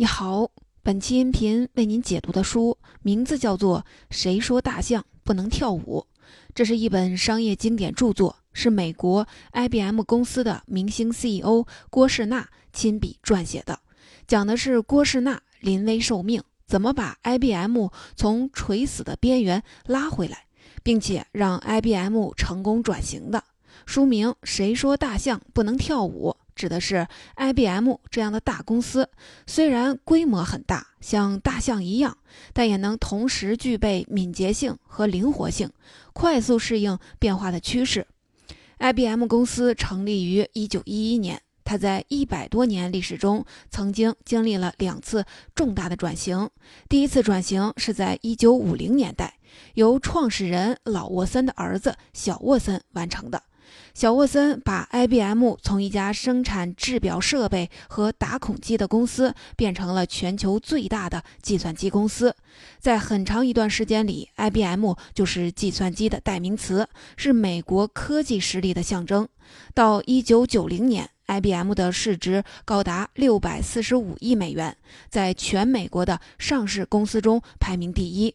你好，本期音频为您解读的书名字叫做《谁说大象不能跳舞》，这是一本商业经典著作，是美国 IBM 公司的明星 CEO 郭士纳亲笔撰写的，讲的是郭士纳临危受命，怎么把 IBM 从垂死的边缘拉回来，并且让 IBM 成功转型的。书名《谁说大象不能跳舞》。指的是 IBM 这样的大公司，虽然规模很大，像大象一样，但也能同时具备敏捷性和灵活性，快速适应变化的趋势。IBM 公司成立于1911年，它在一百多年历史中曾经经历了两次重大的转型。第一次转型是在1950年代，由创始人老沃森的儿子小沃森完成的。小沃森把 IBM 从一家生产制表设备和打孔机的公司变成了全球最大的计算机公司。在很长一段时间里，IBM 就是计算机的代名词，是美国科技实力的象征。到1990年，IBM 的市值高达645亿美元，在全美国的上市公司中排名第一。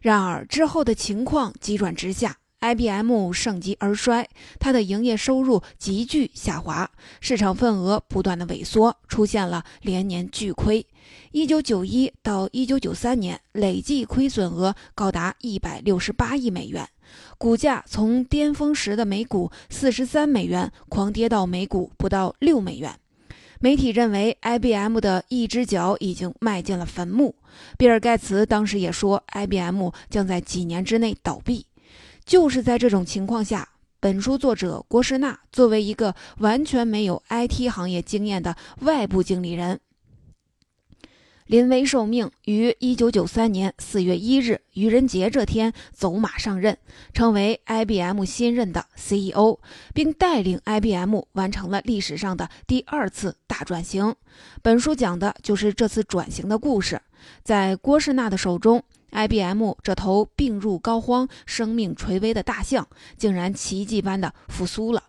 然而之后的情况急转直下。IBM 盛极而衰，它的营业收入急剧下滑，市场份额不断的萎缩，出现了连年巨亏。一九九一到一九九三年，累计亏损额高达一百六十八亿美元，股价从巅峰时的每股四十三美元狂跌到每股不到六美元。媒体认为，IBM 的一只脚已经迈进了坟墓。比尔·盖茨当时也说，IBM 将在几年之内倒闭。就是在这种情况下，本书作者郭士纳作为一个完全没有 IT 行业经验的外部经理人，临危受命，于1993年4月1日愚人节这天走马上任，成为 IBM 新任的 CEO，并带领 IBM 完成了历史上的第二次大转型。本书讲的就是这次转型的故事，在郭士纳的手中。IBM 这头病入膏肓、生命垂危的大象，竟然奇迹般的复苏了。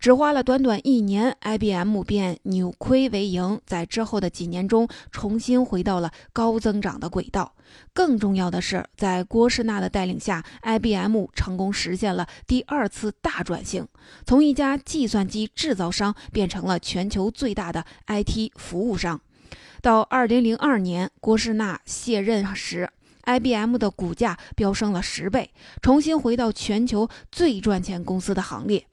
只花了短短一年，IBM 便扭亏为盈，在之后的几年中重新回到了高增长的轨道。更重要的是，在郭士纳的带领下，IBM 成功实现了第二次大转型，从一家计算机制造商变成了全球最大的 IT 服务商。到2002年，郭士纳卸任时，IBM 的股价飙升了十倍，重新回到全球最赚钱公司的行列。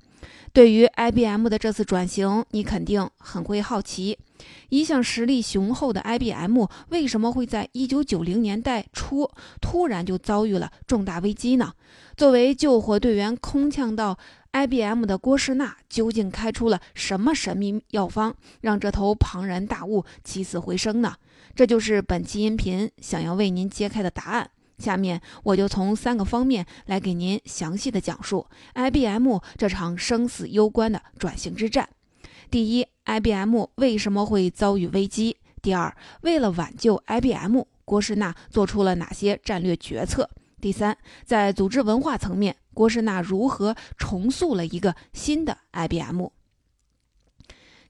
对于 IBM 的这次转型，你肯定很会好奇：一向实力雄厚的 IBM 为什么会在1990年代初突然就遭遇了重大危机呢？作为救火队员，空降到 IBM 的郭士纳究竟开出了什么神秘药方，让这头庞然大物起死回生呢？这就是本期音频想要为您揭开的答案。下面我就从三个方面来给您详细的讲述 IBM 这场生死攸关的转型之战。第一，IBM 为什么会遭遇危机？第二，为了挽救 IBM，郭士纳做出了哪些战略决策？第三，在组织文化层面，郭士纳如何重塑了一个新的 IBM？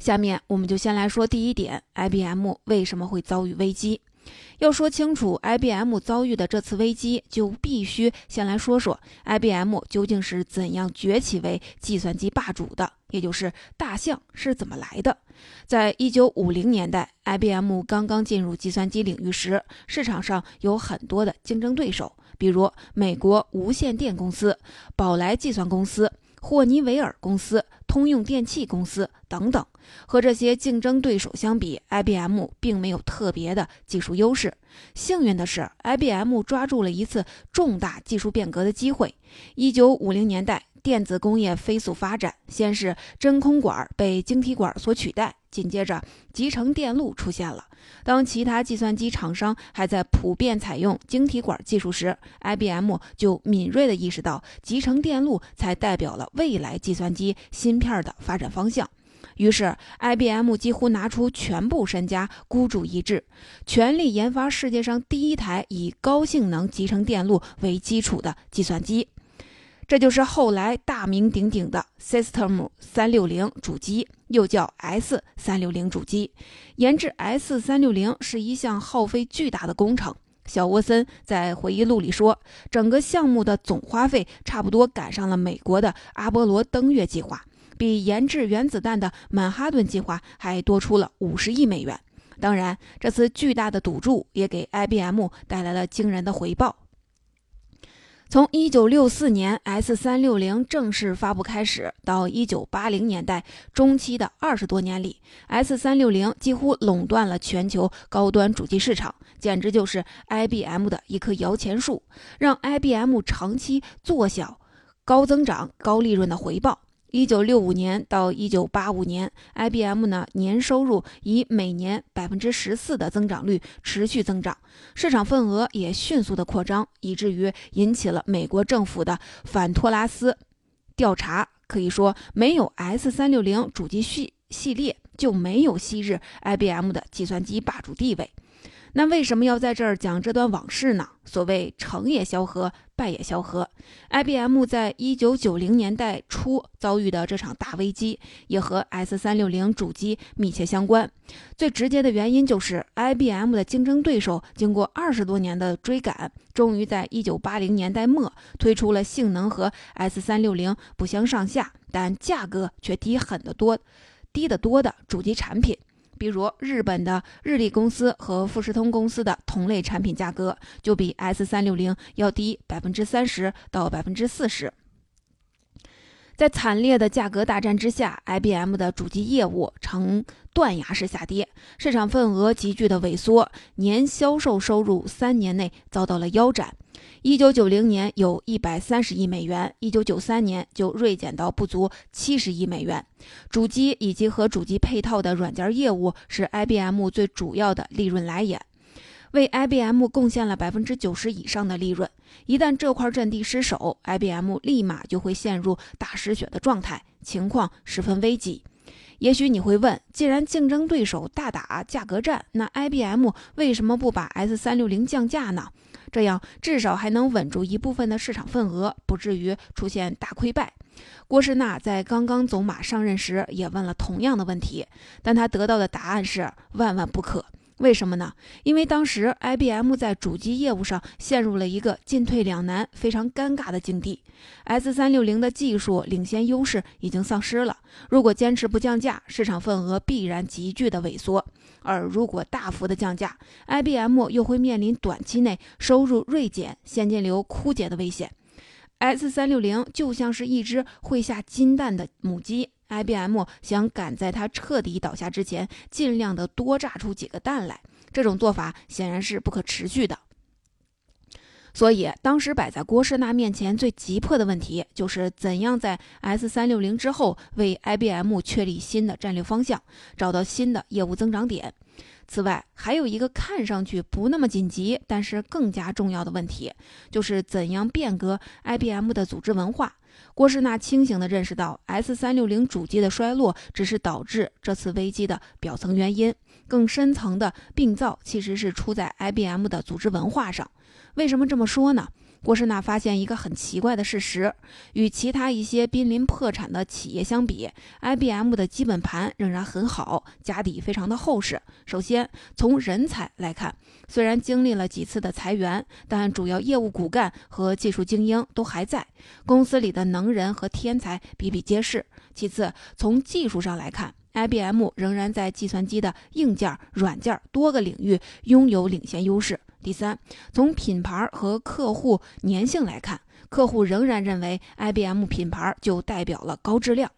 下面我们就先来说第一点：IBM 为什么会遭遇危机？要说清楚 IBM 遭遇的这次危机，就必须先来说说 IBM 究竟是怎样崛起为计算机霸主的，也就是大象是怎么来的。在一九五零年代，IBM 刚刚进入计算机领域时，市场上有很多的竞争对手，比如美国无线电公司、宝来计算公司。霍尼韦尔公司、通用电气公司等等，和这些竞争对手相比，IBM 并没有特别的技术优势。幸运的是，IBM 抓住了一次重大技术变革的机会。一九五零年代。电子工业飞速发展，先是真空管被晶体管所取代，紧接着集成电路出现了。当其他计算机厂商还在普遍采用晶体管技术时，IBM 就敏锐地意识到集成电路才代表了未来计算机芯片的发展方向。于是，IBM 几乎拿出全部身家，孤注一掷，全力研发世界上第一台以高性能集成电路为基础的计算机。这就是后来大名鼎鼎的 System 三六零主机，又叫 S 三六零主机。研制 S 三六零是一项耗费巨大的工程。小沃森在回忆录里说，整个项目的总花费差不多赶上了美国的阿波罗登月计划，比研制原子弹的曼哈顿计划还多出了五十亿美元。当然，这次巨大的赌注也给 IBM 带来了惊人的回报。从一九六四年 S 三六零正式发布开始，到一九八零年代中期的二十多年里，S 三六零几乎垄断了全球高端主机市场，简直就是 IBM 的一棵摇钱树，让 IBM 长期坐享高增长、高利润的回报。一九六五年到一九八五年，IBM 呢年收入以每年百分之十四的增长率持续增长，市场份额也迅速的扩张，以至于引起了美国政府的反托拉斯调查。可以说，没有 S 三六零主机系系列，就没有昔日 IBM 的计算机霸主地位。那为什么要在这儿讲这段往事呢？所谓成也萧何，败也萧何。IBM 在一九九零年代初遭遇的这场大危机，也和 S 三六零主机密切相关。最直接的原因就是 IBM 的竞争对手经过二十多年的追赶，终于在一九八零年代末推出了性能和 S 三六零不相上下，但价格却低很的多、低得多的主机产品。比如日本的日立公司和富士通公司的同类产品价格就比 S 三六零要低百分之三十到百分之四十。在惨烈的价格大战之下，IBM 的主机业务呈断崖式下跌，市场份额急剧的萎缩，年销售收入三年内遭到了腰斩。一九九零年有一百三十亿美元，一九九三年就锐减到不足七十亿美元。主机以及和主机配套的软件业务是 IBM 最主要的利润来源，为 IBM 贡献了百分之九十以上的利润。一旦这块阵地失守，IBM 立马就会陷入大失血的状态，情况十分危急。也许你会问，既然竞争对手大打价格战，那 IBM 为什么不把 S 三六零降价呢？这样至少还能稳住一部分的市场份额，不至于出现大溃败。郭士纳在刚刚走马上任时也问了同样的问题，但他得到的答案是万万不可。为什么呢？因为当时 IBM 在主机业务上陷入了一个进退两难、非常尴尬的境地。S 三六零的技术领先优势已经丧失了，如果坚持不降价，市场份额必然急剧的萎缩；而如果大幅的降价，IBM 又会面临短期内收入锐减、现金流枯竭的危险。S 三六零就像是一只会下金蛋的母鸡。IBM 想赶在它彻底倒下之前，尽量的多炸出几个蛋来，这种做法显然是不可持续的。所以，当时摆在郭士纳面前最急迫的问题，就是怎样在 S 三六零之后为 IBM 确立新的战略方向，找到新的业务增长点。此外，还有一个看上去不那么紧急，但是更加重要的问题，就是怎样变革 IBM 的组织文化。郭士纳清醒地认识到，S 三六零主机的衰落只是导致这次危机的表层原因，更深层的病灶其实是出在 IBM 的组织文化上。为什么这么说呢？郭士纳发现一个很奇怪的事实：与其他一些濒临破产的企业相比，IBM 的基本盘仍然很好，家底非常的厚实。首先，从人才来看，虽然经历了几次的裁员，但主要业务骨干和技术精英都还在，公司里的能人和天才比比皆是。其次，从技术上来看，IBM 仍然在计算机的硬件、软件多个领域拥有领先优势。第三，从品牌和客户粘性来看，客户仍然认为 IBM 品牌就代表了高质量。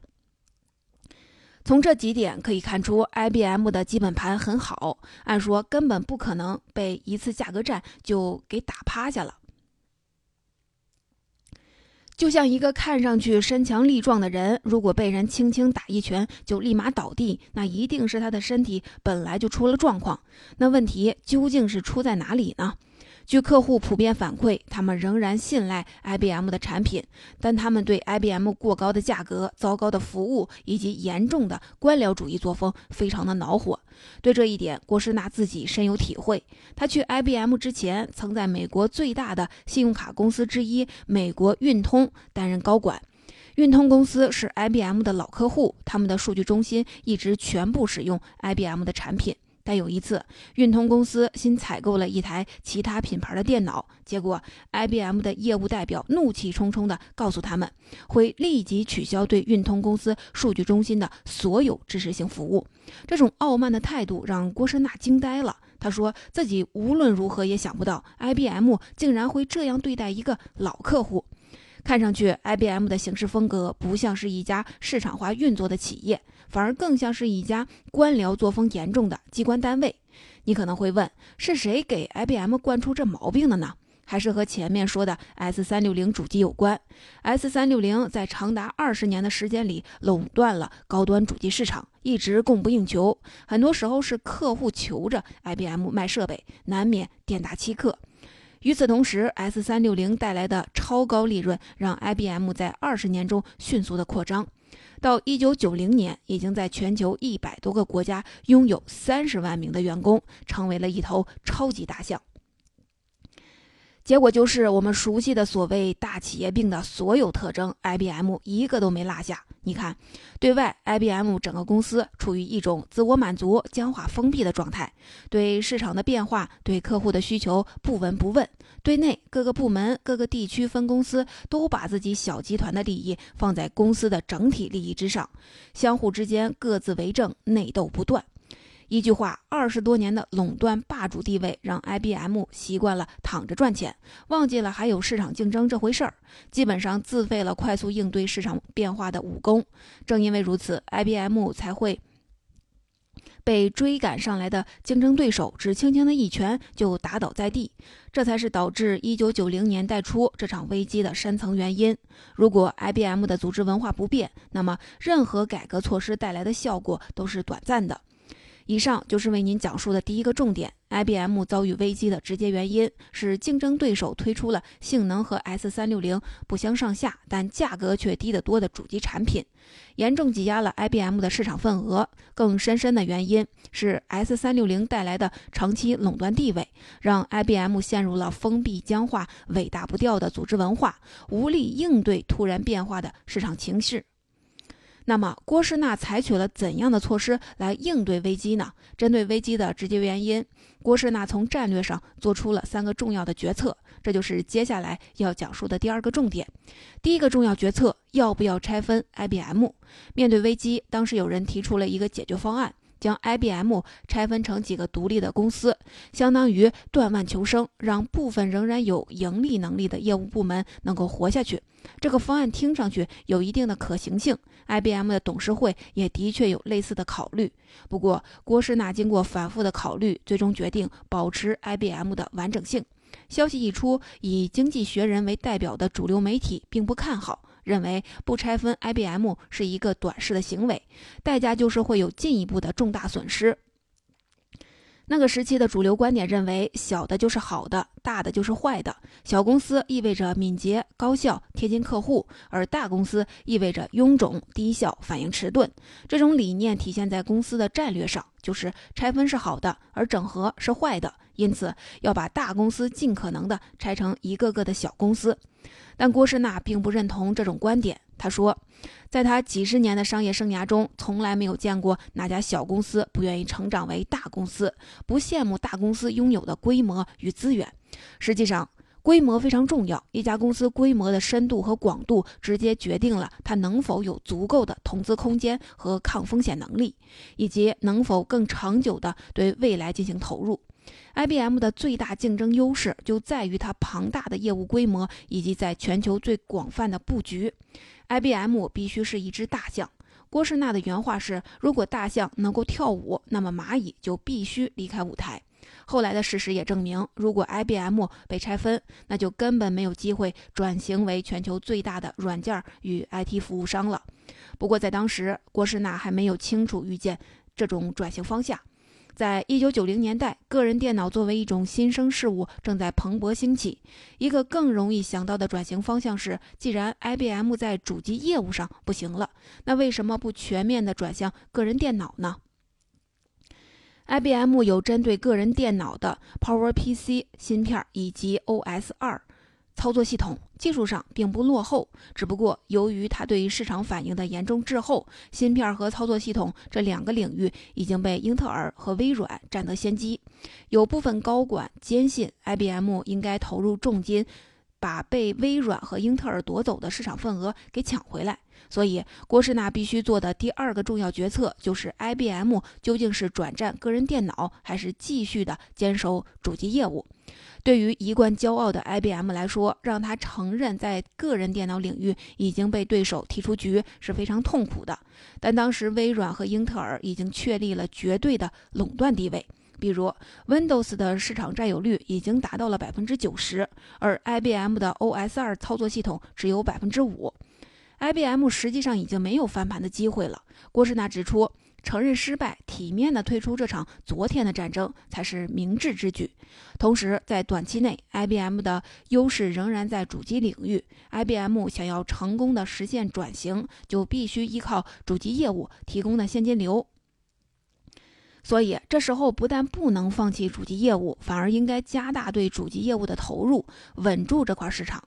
从这几点可以看出，IBM 的基本盘很好，按说根本不可能被一次价格战就给打趴下了。就像一个看上去身强力壮的人，如果被人轻轻打一拳就立马倒地，那一定是他的身体本来就出了状况。那问题究竟是出在哪里呢？据客户普遍反馈，他们仍然信赖 IBM 的产品，但他们对 IBM 过高的价格、糟糕的服务以及严重的官僚主义作风非常的恼火。对这一点，郭士纳自己深有体会。他去 IBM 之前，曾在美国最大的信用卡公司之一美国运通担任高管。运通公司是 IBM 的老客户，他们的数据中心一直全部使用 IBM 的产品。但有一次，运通公司新采购了一台其他品牌的电脑，结果 IBM 的业务代表怒气冲冲地告诉他们，会立即取消对运通公司数据中心的所有支持性服务。这种傲慢的态度让郭士纳惊呆了。他说自己无论如何也想不到，IBM 竟然会这样对待一个老客户。看上去，IBM 的行事风格不像是一家市场化运作的企业，反而更像是一家官僚作风严重的机关单位。你可能会问，是谁给 IBM 惯出这毛病的呢？还是和前面说的 S 三六零主机有关？S 三六零在长达二十年的时间里垄断了高端主机市场，一直供不应求，很多时候是客户求着 IBM 卖设备，难免店大欺客。与此同时，S 三六零带来的超高利润让 IBM 在二十年中迅速的扩张，到一九九零年，已经在全球一百多个国家拥有三十万名的员工，成为了一头超级大象。结果就是我们熟悉的所谓大企业病的所有特征，IBM 一个都没落下。你看，对外，IBM 整个公司处于一种自我满足、僵化、封闭的状态，对市场的变化、对客户的需求不闻不问；对内，各个部门、各个地区分公司都把自己小集团的利益放在公司的整体利益之上，相互之间各自为政，内斗不断。一句话，二十多年的垄断霸主地位让 IBM 习惯了躺着赚钱，忘记了还有市场竞争这回事儿，基本上自废了快速应对市场变化的武功。正因为如此，IBM 才会被追赶上来的竞争对手只轻轻的一拳就打倒在地，这才是导致1990年代初这场危机的深层原因。如果 IBM 的组织文化不变，那么任何改革措施带来的效果都是短暂的。以上就是为您讲述的第一个重点。IBM 遭遇危机的直接原因是竞争对手推出了性能和 S 三六零不相上下，但价格却低得多的主机产品，严重挤压了 IBM 的市场份额。更深深的原因是 S 三六零带来的长期垄断地位，让 IBM 陷入了封闭、僵化、尾大不掉的组织文化，无力应对突然变化的市场情势。那么，郭士纳采取了怎样的措施来应对危机呢？针对危机的直接原因，郭士纳从战略上做出了三个重要的决策，这就是接下来要讲述的第二个重点。第一个重要决策，要不要拆分 IBM？面对危机，当时有人提出了一个解决方案。将 IBM 拆分成几个独立的公司，相当于断腕求生，让部分仍然有盈利能力的业务部门能够活下去。这个方案听上去有一定的可行性，IBM 的董事会也的确有类似的考虑。不过，郭士纳经过反复的考虑，最终决定保持 IBM 的完整性。消息一出，以《经济学人》为代表的主流媒体并不看好。认为不拆分 IBM 是一个短视的行为，代价就是会有进一步的重大损失。那个时期的主流观点认为，小的就是好的，大的就是坏的。小公司意味着敏捷、高效、贴近客户，而大公司意味着臃肿、低效、反应迟钝。这种理念体现在公司的战略上，就是拆分是好的，而整合是坏的。因此，要把大公司尽可能的拆成一个个的小公司。但郭士纳并不认同这种观点。他说，在他几十年的商业生涯中，从来没有见过哪家小公司不愿意成长为大公司，不羡慕大公司拥有的规模与资源。实际上，规模非常重要。一家公司规模的深度和广度，直接决定了它能否有足够的投资空间和抗风险能力，以及能否更长久地对未来进行投入。IBM 的最大竞争优势就在于它庞大的业务规模以及在全球最广泛的布局。IBM 必须是一只大象。郭士纳的原话是：“如果大象能够跳舞，那么蚂蚁就必须离开舞台。”后来的事实也证明，如果 IBM 被拆分，那就根本没有机会转型为全球最大的软件与 IT 服务商了。不过在当时，郭士纳还没有清楚预见这种转型方向。在一九九零年代，个人电脑作为一种新生事物正在蓬勃兴起。一个更容易想到的转型方向是，既然 IBM 在主机业务上不行了，那为什么不全面的转向个人电脑呢？IBM 有针对个人电脑的 PowerPC 芯片以及 OS 二操作系统技术上并不落后，只不过由于它对于市场反应的严重滞后，芯片和操作系统这两个领域已经被英特尔和微软占得先机。有部分高管坚信 IBM 应该投入重金，把被微软和英特尔夺走的市场份额给抢回来。所以，郭士纳必须做的第二个重要决策就是 IBM 究竟是转战个人电脑，还是继续的坚守主机业务。对于一贯骄傲的 IBM 来说，让他承认在个人电脑领域已经被对手踢出局是非常痛苦的。但当时微软和英特尔已经确立了绝对的垄断地位，比如 Windows 的市场占有率已经达到了百分之九十，而 IBM 的 OS 二操作系统只有百分之五。IBM 实际上已经没有翻盘的机会了。郭士纳指出。承认失败，体面地退出这场昨天的战争才是明智之举。同时，在短期内，IBM 的优势仍然在主机领域。IBM 想要成功的实现转型，就必须依靠主机业务提供的现金流。所以，这时候不但不能放弃主机业务，反而应该加大对主机业务的投入，稳住这块市场。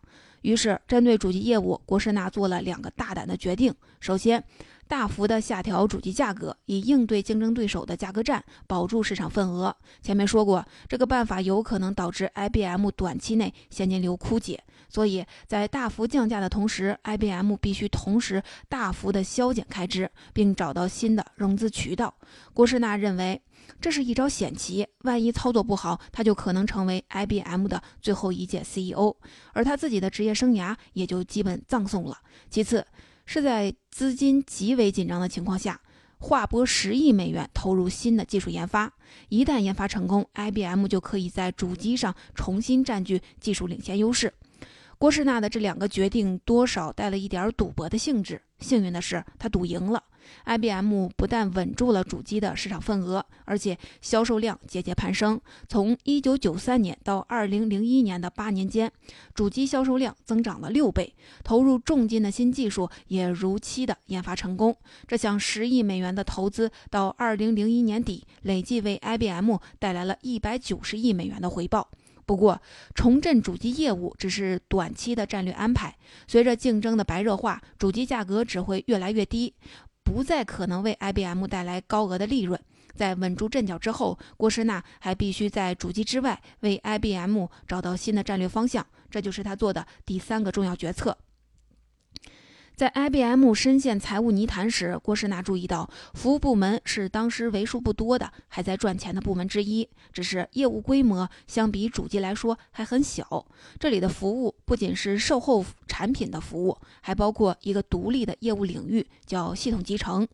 于是，针对主机业务，郭士纳做了两个大胆的决定。首先，大幅的下调主机价格，以应对竞争对手的价格战，保住市场份额。前面说过，这个办法有可能导致 IBM 短期内现金流枯竭，所以在大幅降价的同时，IBM 必须同时大幅的削减开支，并找到新的融资渠道。郭士纳认为，这是一招险棋，万一操作不好，他就可能成为 IBM 的最后一届 CEO，而他自己的职业生涯也就基本葬送了。其次，是在资金极为紧张的情况下，划拨十亿美元投入新的技术研发。一旦研发成功，IBM 就可以在主机上重新占据技术领先优势。郭士纳的这两个决定多少带了一点赌博的性质。幸运的是，他赌赢了。IBM 不但稳住了主机的市场份额，而且销售量节节攀升。从1993年到2001年的八年间，主机销售量增长了六倍，投入重金的新技术也如期的研发成功。这项十亿美元的投资，到2001年底累计为 IBM 带来了一百九十亿美元的回报。不过，重振主机业务只是短期的战略安排，随着竞争的白热化，主机价格只会越来越低。不再可能为 IBM 带来高额的利润。在稳住阵脚之后，郭士纳还必须在主机之外为 IBM 找到新的战略方向，这就是他做的第三个重要决策。在 IBM 深陷财务泥潭时，郭士纳注意到，服务部门是当时为数不多的还在赚钱的部门之一，只是业务规模相比主机来说还很小。这里的服务不仅是售后产品的服务，还包括一个独立的业务领域，叫系统集成。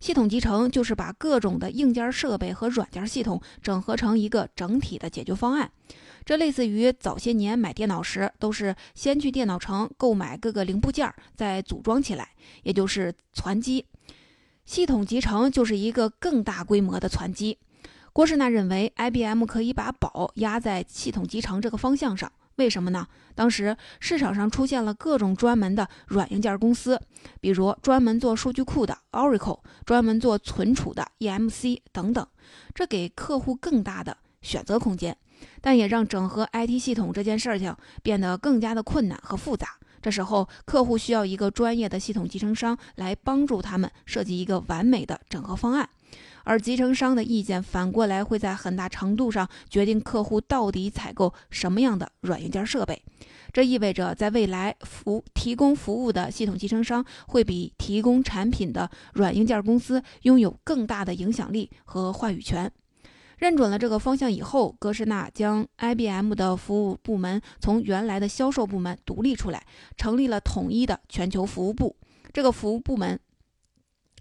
系统集成就是把各种的硬件设备和软件系统整合成一个整体的解决方案。这类似于早些年买电脑时，都是先去电脑城购买各个零部件，再组装起来，也就是攒机。系统集成就是一个更大规模的攒机。郭士纳认为，IBM 可以把宝压在系统集成这个方向上。为什么呢？当时市场上出现了各种专门的软硬件公司，比如专门做数据库的 Oracle，专门做存储的 EMC 等等，这给客户更大的选择空间。但也让整合 IT 系统这件事情变得更加的困难和复杂。这时候，客户需要一个专业的系统集成商来帮助他们设计一个完美的整合方案。而集成商的意见反过来会在很大程度上决定客户到底采购什么样的软硬件设备。这意味着，在未来，服提供服务的系统集成商会比提供产品的软硬件公司拥有更大的影响力和话语权。认准了这个方向以后，格什纳将 IBM 的服务部门从原来的销售部门独立出来，成立了统一的全球服务部。这个服务部门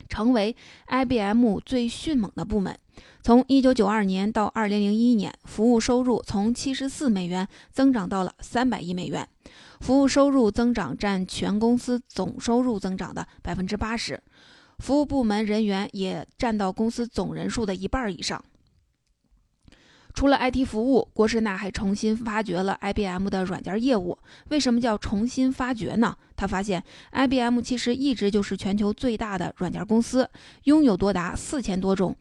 成为 IBM 最迅猛的部门。从1992年到2001年，服务收入从74美元增长到了300亿美元，服务收入增长占全公司总收入增长的百分之八十，服务部门人员也占到公司总人数的一半以上。除了 IT 服务，郭士纳还重新发掘了 IBM 的软件业务。为什么叫重新发掘呢？他发现 IBM 其实一直就是全球最大的软件公司，拥有多达四千多种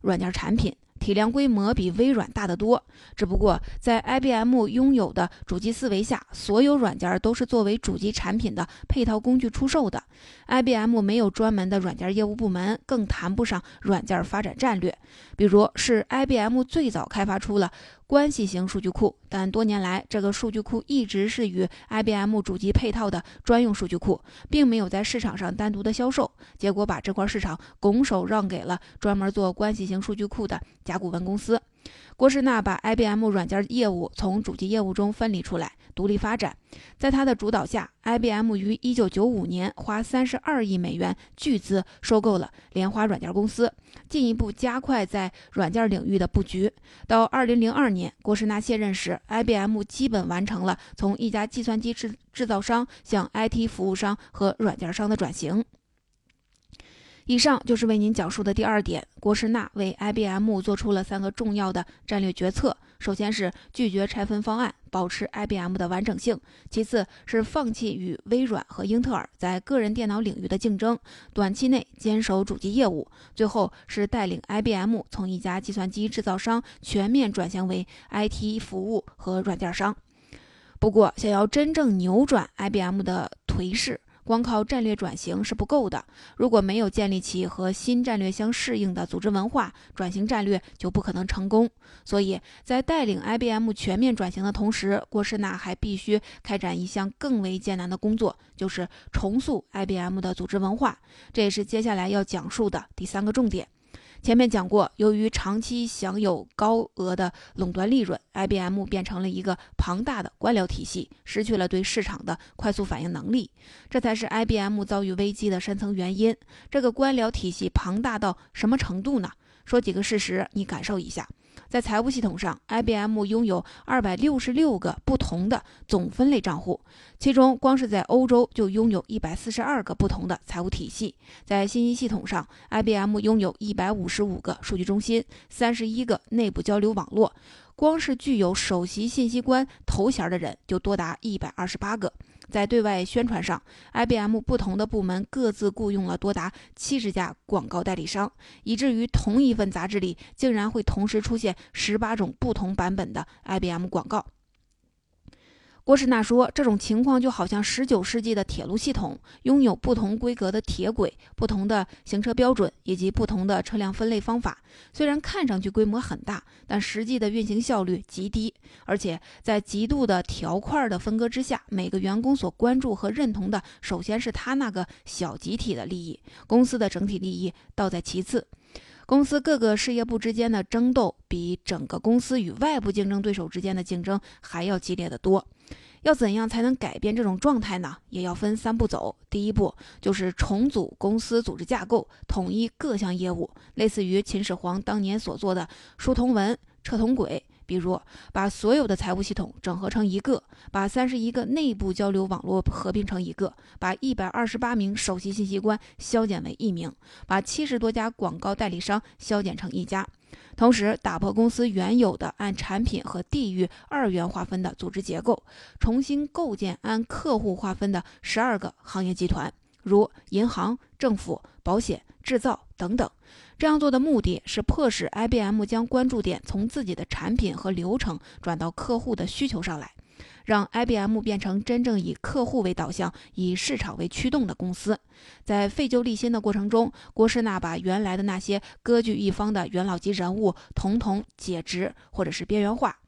软件产品，体量规模比微软大得多。只不过在 IBM 拥有的主机思维下，所有软件都是作为主机产品的配套工具出售的。IBM 没有专门的软件业务部门，更谈不上软件发展战略。比如，是 IBM 最早开发出了关系型数据库，但多年来这个数据库一直是与 IBM 主机配套的专用数据库，并没有在市场上单独的销售。结果把这块市场拱手让给了专门做关系型数据库的甲骨文公司。郭士纳把 IBM 软件业务从主机业务中分离出来，独立发展。在他的主导下，IBM 于1995年花32亿美元巨资收购了莲花软件公司，进一步加快在软件领域的布局。到二零零二年，郭士纳卸任时，IBM 基本完成了从一家计算机制制造商向 IT 服务商和软件商的转型。以上就是为您讲述的第二点。郭士纳为 IBM 做出了三个重要的战略决策：首先是拒绝拆分方案，保持 IBM 的完整性；其次是放弃与微软和英特尔在个人电脑领域的竞争，短期内坚守主机业务；最后是带领 IBM 从一家计算机制造商全面转型为 IT 服务和软件商。不过，想要真正扭转 IBM 的颓势，光靠战略转型是不够的，如果没有建立起和新战略相适应的组织文化，转型战略就不可能成功。所以在带领 IBM 全面转型的同时，郭士纳还必须开展一项更为艰难的工作，就是重塑 IBM 的组织文化。这也是接下来要讲述的第三个重点。前面讲过，由于长期享有高额的垄断利润，IBM 变成了一个庞大的官僚体系，失去了对市场的快速反应能力，这才是 IBM 遭遇危机的深层原因。这个官僚体系庞大到什么程度呢？说几个事实，你感受一下。在财务系统上，IBM 拥有二百六十六个不同的总分类账户，其中光是在欧洲就拥有一百四十二个不同的财务体系。在信息系统上，IBM 拥有一百五十五个数据中心，三十一个内部交流网络，光是具有首席信息官头衔的人就多达一百二十八个。在对外宣传上，IBM 不同的部门各自雇佣了多达七十家广告代理商，以至于同一份杂志里竟然会同时出现十八种不同版本的 IBM 广告。郭士纳说：“这种情况就好像19世纪的铁路系统，拥有不同规格的铁轨、不同的行车标准以及不同的车辆分类方法。虽然看上去规模很大，但实际的运行效率极低。而且在极度的条块的分割之下，每个员工所关注和认同的，首先是他那个小集体的利益，公司的整体利益倒在其次。公司各个事业部之间的争斗，比整个公司与外部竞争对手之间的竞争还要激烈得多。”要怎样才能改变这种状态呢？也要分三步走。第一步就是重组公司组织架构，统一各项业务，类似于秦始皇当年所做的书同文，车同轨。比如，把所有的财务系统整合成一个，把三十一个内部交流网络合并成一个，把一百二十八名首席信息官削减为一名，把七十多家广告代理商削减成一家。同时，打破公司原有的按产品和地域二元划分的组织结构，重新构建按客户划分的十二个行业集团，如银行、政府、保险、制造等等。这样做的目的是迫使 IBM 将关注点从自己的产品和流程转到客户的需求上来。让 IBM 变成真正以客户为导向、以市场为驱动的公司。在废旧立新的过程中，郭士纳把原来的那些割据一方的元老级人物统统解职或者是边缘化，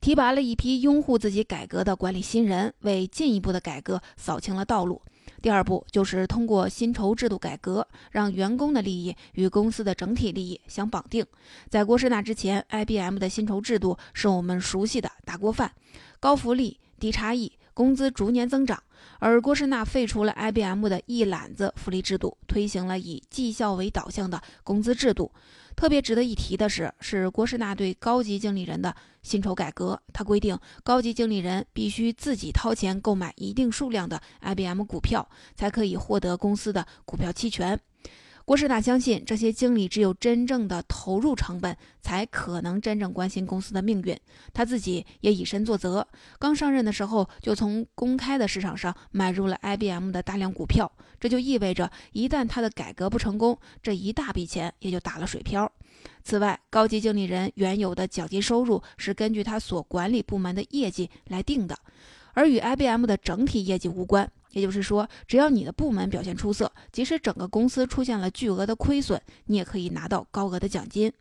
提拔了一批拥护自己改革的管理新人，为进一步的改革扫清了道路。第二步就是通过薪酬制度改革，让员工的利益与公司的整体利益相绑定。在郭士纳之前，IBM 的薪酬制度是我们熟悉的大锅饭，高福利、低差异，工资逐年增长。而郭士纳废除了 IBM 的一揽子福利制度，推行了以绩效为导向的工资制度。特别值得一提的是，是郭士纳对高级经理人的薪酬改革。他规定，高级经理人必须自己掏钱购买一定数量的 IBM 股票，才可以获得公司的股票期权。郭士纳相信，这些经理只有真正的投入成本，才可能真正关心公司的命运。他自己也以身作则，刚上任的时候就从公开的市场上买入了 IBM 的大量股票。这就意味着，一旦他的改革不成功，这一大笔钱也就打了水漂。此外，高级经理人原有的奖金收入是根据他所管理部门的业绩来定的，而与 IBM 的整体业绩无关。也就是说，只要你的部门表现出色，即使整个公司出现了巨额的亏损，你也可以拿到高额的奖金。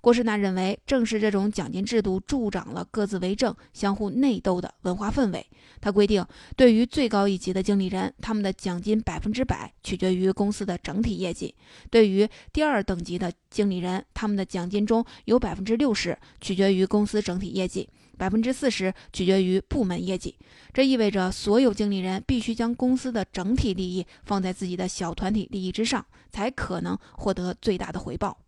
郭士纳认为，正是这种奖金制度助长了各自为政、相互内斗的文化氛围。他规定，对于最高一级的经理人，他们的奖金百分之百取决于公司的整体业绩；对于第二等级的经理人，他们的奖金中有百分之六十取决于公司整体业绩，百分之四十取决于部门业绩。这意味着，所有经理人必须将公司的整体利益放在自己的小团体利益之上，才可能获得最大的回报。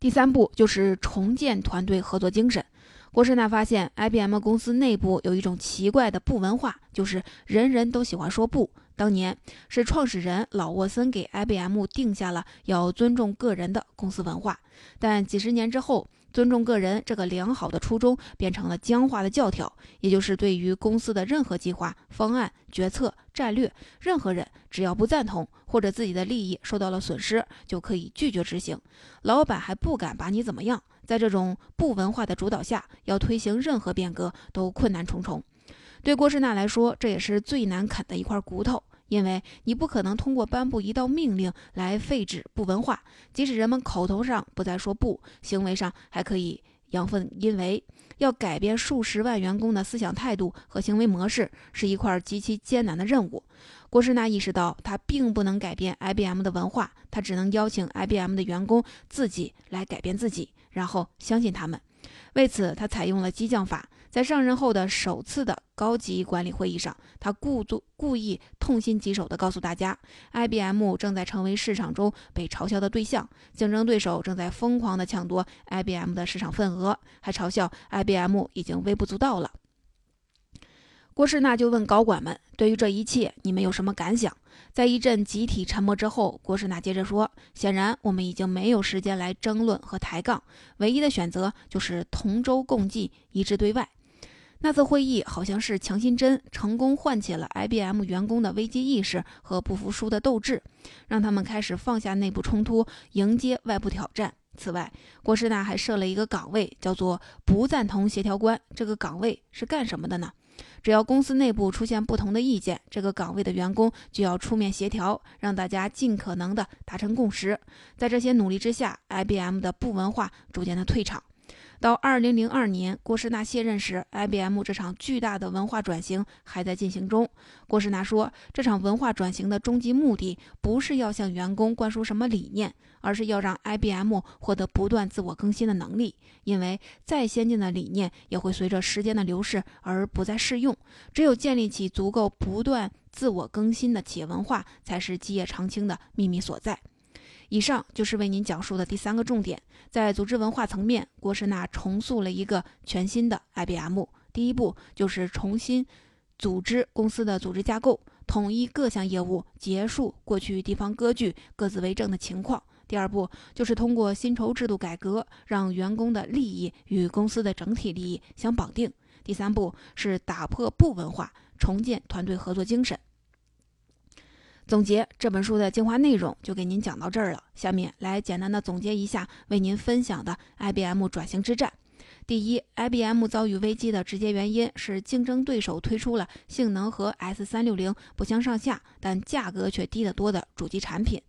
第三步就是重建团队合作精神。郭士纳发现，IBM 公司内部有一种奇怪的不文化，就是人人都喜欢说不。当年是创始人老沃森给 IBM 定下了要尊重个人的公司文化，但几十年之后，尊重个人这个良好的初衷变成了僵化的教条，也就是对于公司的任何计划、方案、决策、战略，任何人只要不赞同或者自己的利益受到了损失，就可以拒绝执行。老板还不敢把你怎么样。在这种不文化的主导下，要推行任何变革都困难重重。对郭士纳来说，这也是最难啃的一块骨头。因为你不可能通过颁布一道命令来废止不文化，即使人们口头上不再说不，行为上还可以阳奉阴违。要改变数十万员工的思想态度和行为模式，是一块极其艰难的任务。郭士纳意识到，他并不能改变 IBM 的文化，他只能邀请 IBM 的员工自己来改变自己，然后相信他们。为此，他采用了激将法。在上任后的首次的高级管理会议上，他故作故意痛心疾首地告诉大家，IBM 正在成为市场中被嘲笑的对象，竞争对手正在疯狂地抢夺 IBM 的市场份额，还嘲笑 IBM 已经微不足道了。郭士纳就问高管们：“对于这一切，你们有什么感想？”在一阵集体沉默之后，郭士纳接着说：“显然，我们已经没有时间来争论和抬杠，唯一的选择就是同舟共济，一致对外。”那次会议好像是强心针，成功唤起了 IBM 员工的危机意识和不服输的斗志，让他们开始放下内部冲突，迎接外部挑战。此外，郭士纳还设了一个岗位，叫做“不赞同协调官”。这个岗位是干什么的呢？只要公司内部出现不同的意见，这个岗位的员工就要出面协调，让大家尽可能的达成共识。在这些努力之下，IBM 的不文化逐渐的退场。到二零零二年，郭士纳卸任时，IBM 这场巨大的文化转型还在进行中。郭士纳说，这场文化转型的终极目的不是要向员工灌输什么理念，而是要让 IBM 获得不断自我更新的能力。因为再先进的理念也会随着时间的流逝而不再适用。只有建立起足够不断自我更新的企业文化，才是基业长青的秘密所在。以上就是为您讲述的第三个重点，在组织文化层面，郭士纳重塑了一个全新的 IBM。第一步就是重新组织公司的组织架构，统一各项业务，结束过去地方割据、各自为政的情况。第二步就是通过薪酬制度改革，让员工的利益与公司的整体利益相绑定。第三步是打破不文化，重建团队合作精神。总结这本书的精华内容就给您讲到这儿了。下面来简单的总结一下为您分享的 IBM 转型之战。第一，IBM 遭遇危机的直接原因是竞争对手推出了性能和 S360 不相上下，但价格却低得多的主机产品。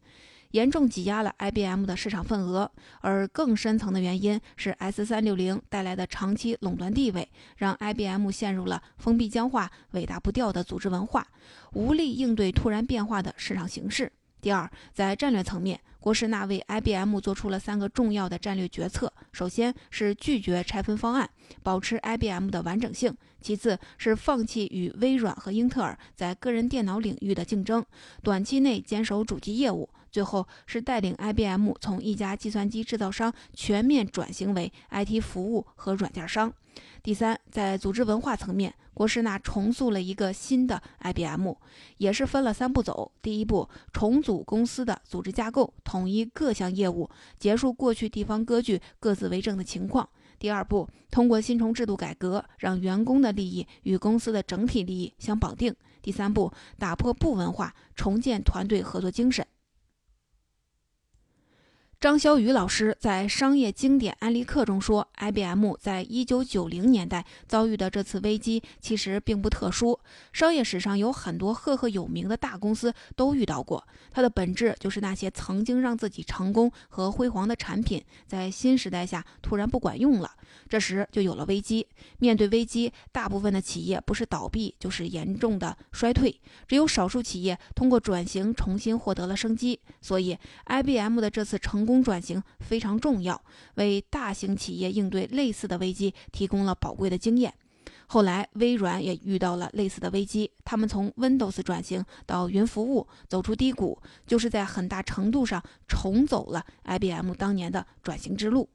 严重挤压了 IBM 的市场份额，而更深层的原因是 S360 带来的长期垄断地位，让 IBM 陷入了封闭僵化、尾大不掉的组织文化，无力应对突然变化的市场形势。第二，在战略层面，郭士纳为 IBM 做出了三个重要的战略决策：首先是拒绝拆分方案，保持 IBM 的完整性；其次是放弃与微软和英特尔在个人电脑领域的竞争，短期内坚守主机业务。最后是带领 IBM 从一家计算机制造商全面转型为 IT 服务和软件商。第三，在组织文化层面，郭士纳重塑了一个新的 IBM，也是分了三步走。第一步，重组公司的组织架构，统一各项业务，结束过去地方割据、各自为政的情况。第二步，通过薪酬制度改革，让员工的利益与公司的整体利益相绑定。第三步，打破部文化，重建团队合作精神。张潇雨老师在《商业经典案例课》中说：“IBM 在一九九零年代遭遇的这次危机其实并不特殊，商业史上有很多赫赫有名的大公司都遇到过。它的本质就是那些曾经让自己成功和辉煌的产品，在新时代下突然不管用了，这时就有了危机。面对危机，大部分的企业不是倒闭，就是严重的衰退，只有少数企业通过转型重新获得了生机。所以，IBM 的这次成。”工转型非常重要，为大型企业应对类似的危机提供了宝贵的经验。后来，微软也遇到了类似的危机，他们从 Windows 转型到云服务，走出低谷，就是在很大程度上重走了 IBM 当年的转型之路。